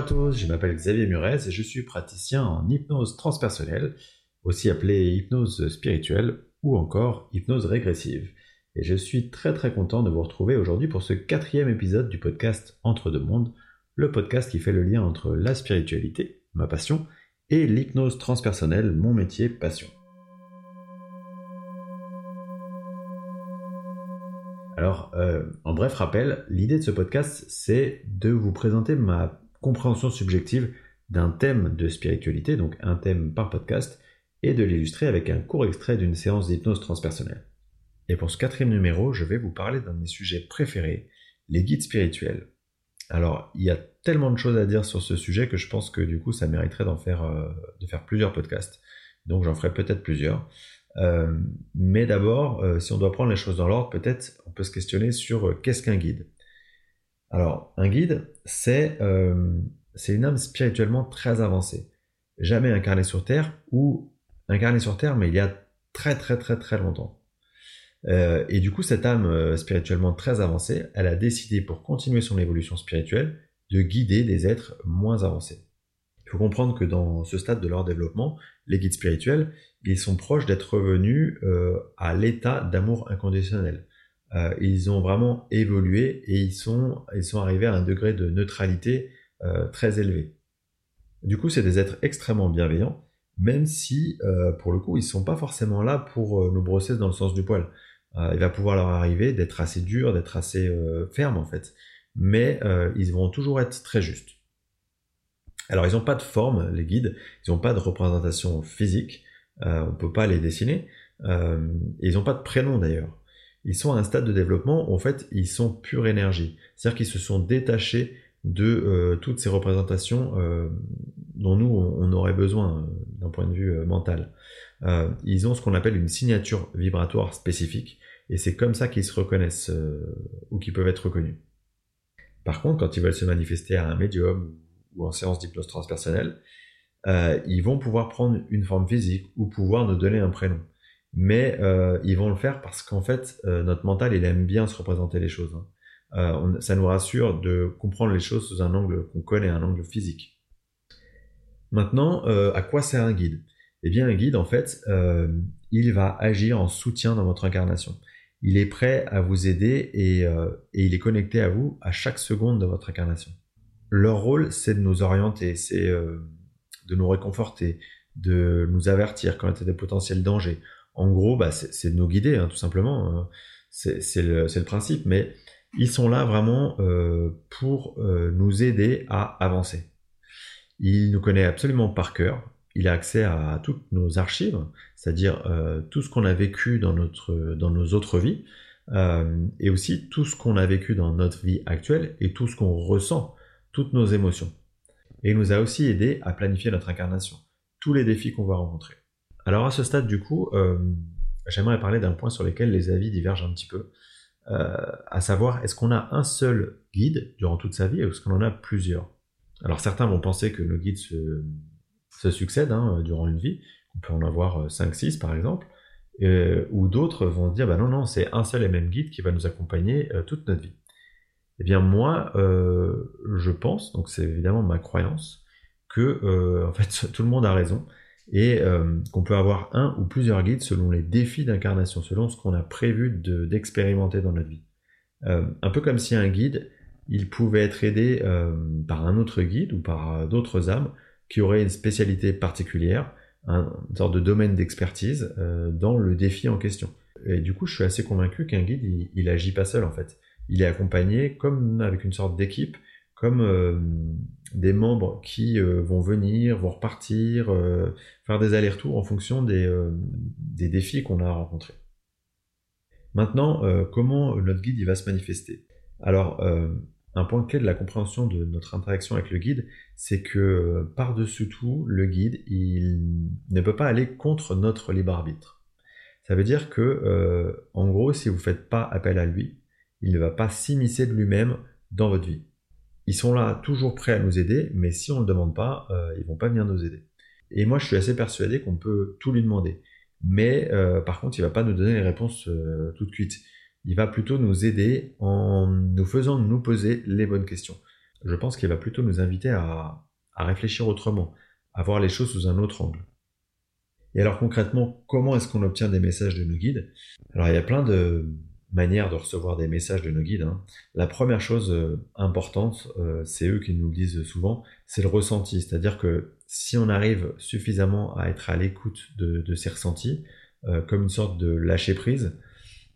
À tous, je m'appelle Xavier Murez et je suis praticien en hypnose transpersonnelle, aussi appelée hypnose spirituelle ou encore hypnose régressive. Et je suis très très content de vous retrouver aujourd'hui pour ce quatrième épisode du podcast Entre deux mondes, le podcast qui fait le lien entre la spiritualité, ma passion, et l'hypnose transpersonnelle, mon métier, passion. Alors, euh, en bref rappel, l'idée de ce podcast, c'est de vous présenter ma compréhension subjective d'un thème de spiritualité, donc un thème par podcast, et de l'illustrer avec un court extrait d'une séance d'hypnose transpersonnelle. Et pour ce quatrième numéro, je vais vous parler d'un de mes sujets préférés, les guides spirituels. Alors, il y a tellement de choses à dire sur ce sujet que je pense que du coup, ça mériterait d'en faire, euh, de faire plusieurs podcasts. Donc, j'en ferai peut-être plusieurs. Euh, mais d'abord, euh, si on doit prendre les choses dans l'ordre, peut-être on peut se questionner sur qu'est-ce qu'un guide? Alors, un guide, c'est une âme spirituellement très avancée, jamais incarnée sur Terre ou incarnée sur Terre, mais il y a très très très très longtemps. et du coup, cette âme spirituellement très avancée, elle a décidé pour continuer son évolution spirituelle de guider des êtres moins avancés. Il faut comprendre que dans ce stade de leur développement, les guides spirituels, ils sont proches d'être revenus euh, à l'état d'amour inconditionnel. Euh, ils ont vraiment évolué et ils sont, arrivés à un degré de neutralité euh, très élevé. Du coup, c'est des êtres extrêmement bienveillants, même si, pour le coup, ils ne sont pas forcément là pour nous brosser dans le sens du poil. il va pouvoir leur arriver d'être assez dur, d'être assez ferme en fait mais euh, ils vont toujours être très justes. Alors ils n'ont pas de forme, les guides, ils n'ont pas de représentation physique, euh, on ne peut pas les dessiner, euh, ils n'ont pas de prénom d'ailleurs. Ils sont à un stade de développement où en fait ils sont pure énergie, c'est-à-dire qu'ils se sont détachés de toutes ces représentations dont nous on aurait besoin d'un point de vue mental. ils ont ce qu'on appelle une signature vibratoire spécifique et c'est comme ça qu'ils se reconnaissent ou qu'ils peuvent être reconnus. Par contre, quand ils veulent se manifester à un médium ou en séance d'hypnose transpersonnelle, euh, ils vont pouvoir prendre une forme physique ou pouvoir nous donner un prénom. Mais euh, ils vont le faire parce qu'en fait, euh, notre mental, il aime bien se représenter les choses. Hein. ça nous rassure de comprendre les choses sous un angle qu'on connaît, un angle physique. Maintenant, à quoi sert un guide? Eh bien, un guide, en fait, il va agir en soutien dans votre incarnation il est prêt à vous aider euh, et, il est connecté à vous à chaque seconde de votre incarnation. Leur rôle, c'est de nous orienter, c'est euh, de nous réconforter, de nous avertir quand il y a des potentiels dangers. En gros, bah, c'est de nous guider, hein, tout simplement. Hein. C'est le, principe, mais ils sont là vraiment euh, pour nous aider à avancer. Il nous connaît absolument par cœur, il a accès à toutes nos archives, c'est-à-dire euh, tout ce qu'on a vécu dans, notre, dans nos autres vies, euh, et aussi tout ce qu'on a vécu dans notre vie actuelle et tout ce qu'on ressent, toutes nos émotions. Et il nous a aussi aidé à planifier notre incarnation, tous les défis qu'on va rencontrer. Alors à ce stade, du coup, euh, j'aimerais parler d'un point sur lequel les avis divergent un petit peu, à savoir est-ce qu'on a un seul guide durant toute sa vie ou est-ce qu'on en a plusieurs? Alors certains vont penser que nos guides se succèdent hein, durant une vie. On peut en avoir 5-6 euh, par exemple. ou d'autres vont dire, bah non, non, c'est un seul et même guide qui va nous accompagner euh, toute notre vie. Eh bien moi, euh, je pense, donc c'est évidemment ma croyance, que en fait tout le monde a raison et qu'on peut avoir un ou plusieurs guides selon les défis d'incarnation, selon ce qu'on a prévu d'expérimenter dans notre vie. un peu comme si un guide, il pouvait être aidé par un autre guide ou par d'autres âmes qui aurait une spécialité particulière, un, une sorte de domaine d'expertise euh, dans le défi en question. Et du coup, je suis assez convaincu qu'un guide, il, il, agit pas seul en fait. Il est accompagné comme avec une sorte d'équipe, comme euh, des membres qui euh, vont venir, vont repartir, faire des allers-retours en fonction des, défis qu'on a rencontrés. Maintenant, comment notre guide il va se manifester? Alors, un point clé de la compréhension de notre interaction avec le guide, c'est que euh, par-dessus tout, le guide, il ne peut pas aller contre notre libre arbitre. Ça veut dire que, euh, en gros, si vous ne faites pas appel à lui, il ne va pas s'immiscer de lui-même dans votre vie. Ils sont là toujours prêts à nous aider, mais si on ne le demande pas, euh, ils vont pas venir nous aider. Et moi, je suis assez persuadé qu'on peut tout lui demander. Mais par contre, il va pas nous donner les réponses toutes cuites il va plutôt nous aider en nous faisant nous poser les bonnes questions. je pense qu'il va plutôt nous inviter à, à réfléchir autrement, à voir les choses sous un autre angle. Et alors concrètement, comment est-ce qu'on obtient des messages de nos guides? Alors il y a plein de manières de recevoir des messages de nos guides. Hein. La première chose euh, importante, euh, c'est eux qui nous le disent souvent, c'est le ressenti. C'est-à-dire que si on arrive suffisamment à être à l'écoute de, ces ressentis, euh, comme une sorte de lâcher prise,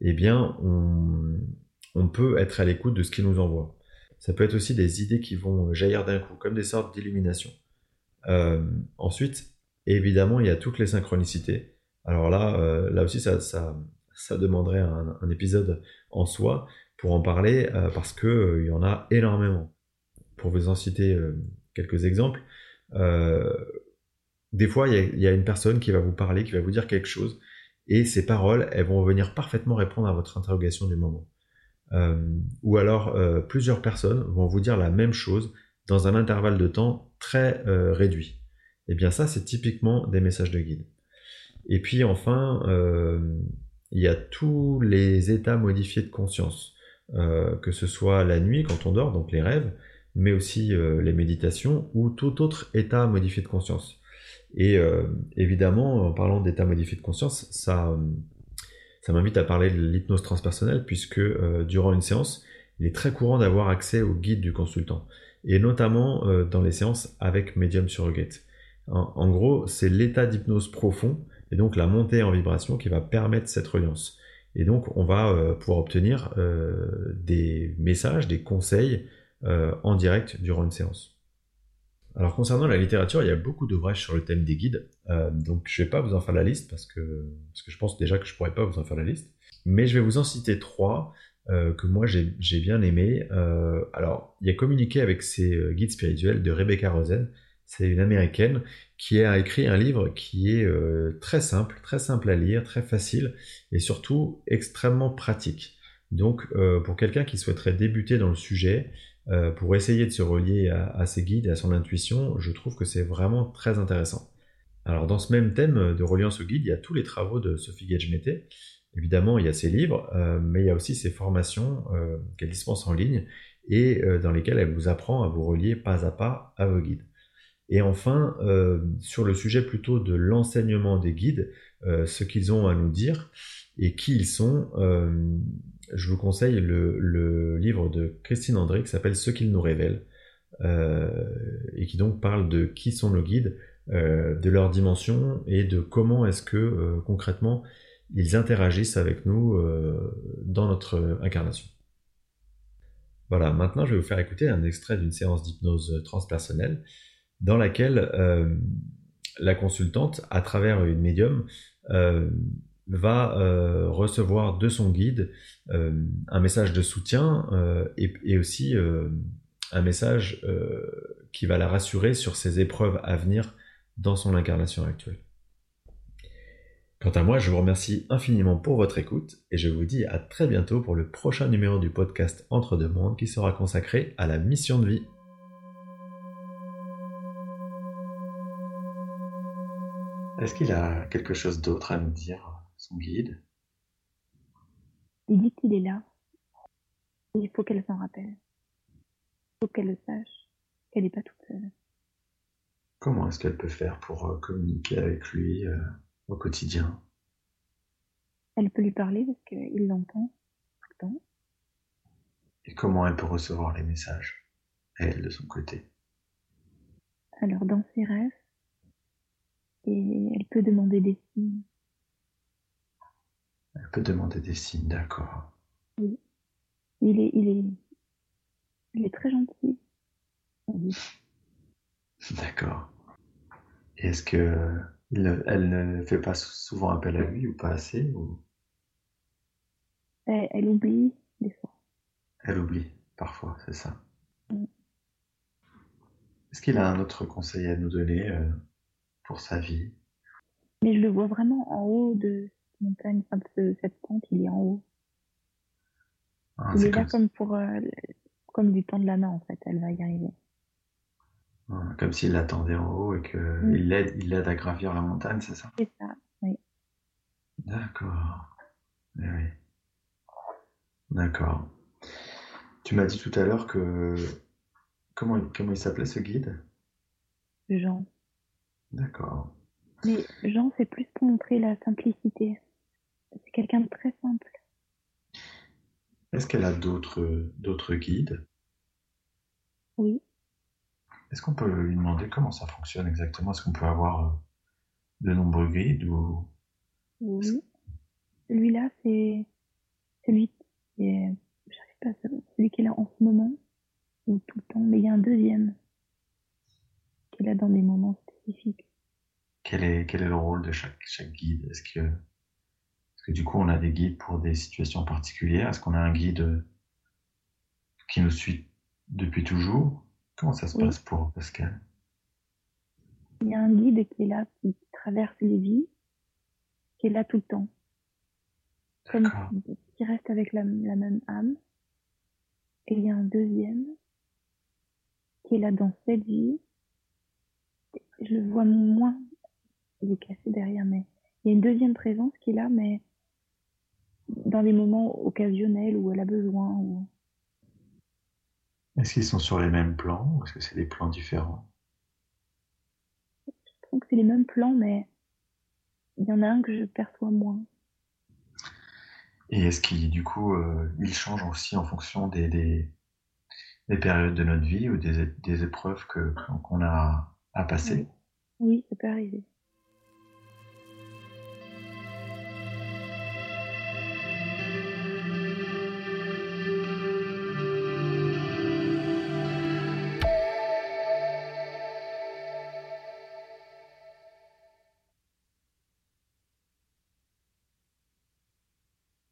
eh bien on, peut être à l'écoute de ce qu'ils nous envoient. Ça peut être aussi des idées qui vont jaillir d'un coup, comme des sortes d'illumination. ensuite, évidemment, il y a toutes les synchronicités. Alors là, là aussi, ça, ça demanderait un, épisode en soi pour en parler euh, parce que euh, il y en a énormément. Pour vous en citer euh, quelques exemples, des fois il y, a, une personne qui va vous parler, qui va vous dire quelque chose, et ces paroles, elles vont venir parfaitement répondre à votre interrogation du moment. ou alors plusieurs personnes vont vous dire la même chose dans un intervalle de temps très réduit. Et eh bien ça, c'est typiquement des messages de guide. Et puis enfin, il y a tous les états modifiés de conscience, euh, que ce soit la nuit quand on dort, donc les rêves, mais aussi euh, les méditations ou tout autre état modifié de conscience. Et euh, évidemment, en parlant d'état modifié de conscience, ça, ça m'invite à parler de l'hypnose transpersonnelle, puisque durant une séance, il est très courant d'avoir accès au guide du consultant, et notamment dans les séances avec Medium Surrogate. en gros, c'est l'état d'hypnose profond et donc la montée en vibration qui va permettre cette reliance. Et donc on va euh, pouvoir obtenir euh, des messages, des conseils euh, en direct durant une séance. Alors concernant la littérature, il y a beaucoup d'ouvrages sur le thème des guides, donc je ne vais pas vous en faire la liste parce que, parce que je pense déjà que je ne pourrais pas vous en faire la liste, mais je vais vous en citer trois que moi j'ai bien aimé. alors, il y a Communiquer avec ses guides spirituels de Rebecca Rosen, c'est une américaine qui a écrit un livre qui est euh, très simple, très simple à lire, très facile et surtout extrêmement pratique. Donc euh, pour quelqu'un qui souhaiterait débuter dans le sujet, euh, pour essayer de se relier à, ses guides et à son intuition, je trouve que c'est vraiment très intéressant. Alors dans ce même thème de reliance au guide, il y a tous les travaux de Sophie Gage-Mété. Évidemment, il y a ses livres, mais il y a aussi ses formations qu'elle dispense en ligne et dans lesquelles elle vous apprend à vous relier pas à pas à vos guides. Et enfin, euh, sur le sujet plutôt de l'enseignement des guides, euh, ce qu'ils ont à nous dire et qui ils sont, euh, je vous conseille le, livre de Christine André qui s'appelle Ce qu'ils nous révèlent et qui donc parle de qui sont nos guides, de leur dimension et de comment est-ce que concrètement ils interagissent avec nous dans notre incarnation. Voilà, maintenant je vais vous faire écouter un extrait d'une séance d'hypnose transpersonnelle dans laquelle euh, la consultante, à travers une médium, euh, va euh, recevoir de son guide un message de soutien et, aussi un message qui va la rassurer sur ses épreuves à venir dans son incarnation actuelle. Quant à moi, je vous remercie infiniment pour votre écoute et je vous dis à très bientôt pour le prochain numéro du podcast Entre deux mondes qui sera consacré à la mission de vie. Est-ce qu'il a quelque chose d'autre à nous dire, son guide? Il dit qu'il est là. Il faut qu'elle s'en rappelle. Il faut qu'elle le sache, qu'elle n'est pas toute seule. Comment est-ce qu'elle peut faire pour euh, communiquer avec lui euh, au quotidien? Elle peut lui parler parce qu'il l'entend tout le temps. Et comment elle peut recevoir les messages, elle, de son côté? Alors, dans ses rêves, et elle peut demander des signes. Elle peut demander des signes, d'accord. Oui. Il est, il est, il est très gentil. D'accord. Est-ce que elle ne fait pas souvent appel à lui ou pas assez ou... elle, oublie des fois. Elle oublie parfois, c'est ça. Est-ce qu'il a un autre conseil à nous donner euh, pour sa vie. Mais je le vois vraiment en haut de cette montagne, enfin de cette pente, il est en haut. Ah, il est là comme pour, euh, comme du temps de la main en fait, elle va y arriver. Ah, comme s'il l'attendait en haut et qu'il mm. l'aide, il l'aide à gravir la montagne, c'est ça? C'est ça, oui. D'accord. Eh oui. D'accord. Tu m'as dit tout à l'heure que Comment, comment il s'appelait ce guide? Jean. D'accord. Mais Jean, c'est plus pour montrer la simplicité. C'est quelqu'un de très simple. Est-ce qu'elle a d'autres d'autres guides? Oui. Est-ce qu'on peut lui demander comment ça fonctionne exactement? Est-ce qu'on peut avoir euh, de nombreux guides ou... Oui. Celui-là, c'est celui qui est, pas, celui qui est là en ce moment ou tout le temps, mais il y a un deuxième qui est là dans des moments Quel est, quel est le rôle de chaque, chaque guide? Est-ce que, est que du coup on a des guides pour des situations particulières? Est-ce qu'on a un guide qui nous suit depuis toujours? Comment ça se passe pour Pascal? Il y a un guide qui est là, qui traverse les vies, qui est là tout le temps. Comme qui reste avec la, la même âme. Et il y a un deuxième qui est là dans cette vie. Je le vois moins il est cassé derrière, mais il y a une deuxième présence qui est là, mais dans les moments occasionnels où elle a besoin. Est-ce qu'ils sont sur les mêmes plans ou est-ce que c'est des plans différents? Je trouve que c'est les mêmes plans, mais il y en a un que je perçois moins. Et est-ce qu'il, du coup, euh, il change aussi en fonction des, des, des, périodes de notre vie ou des, des épreuves que, qu'on a à passer oui. ça peut arriver.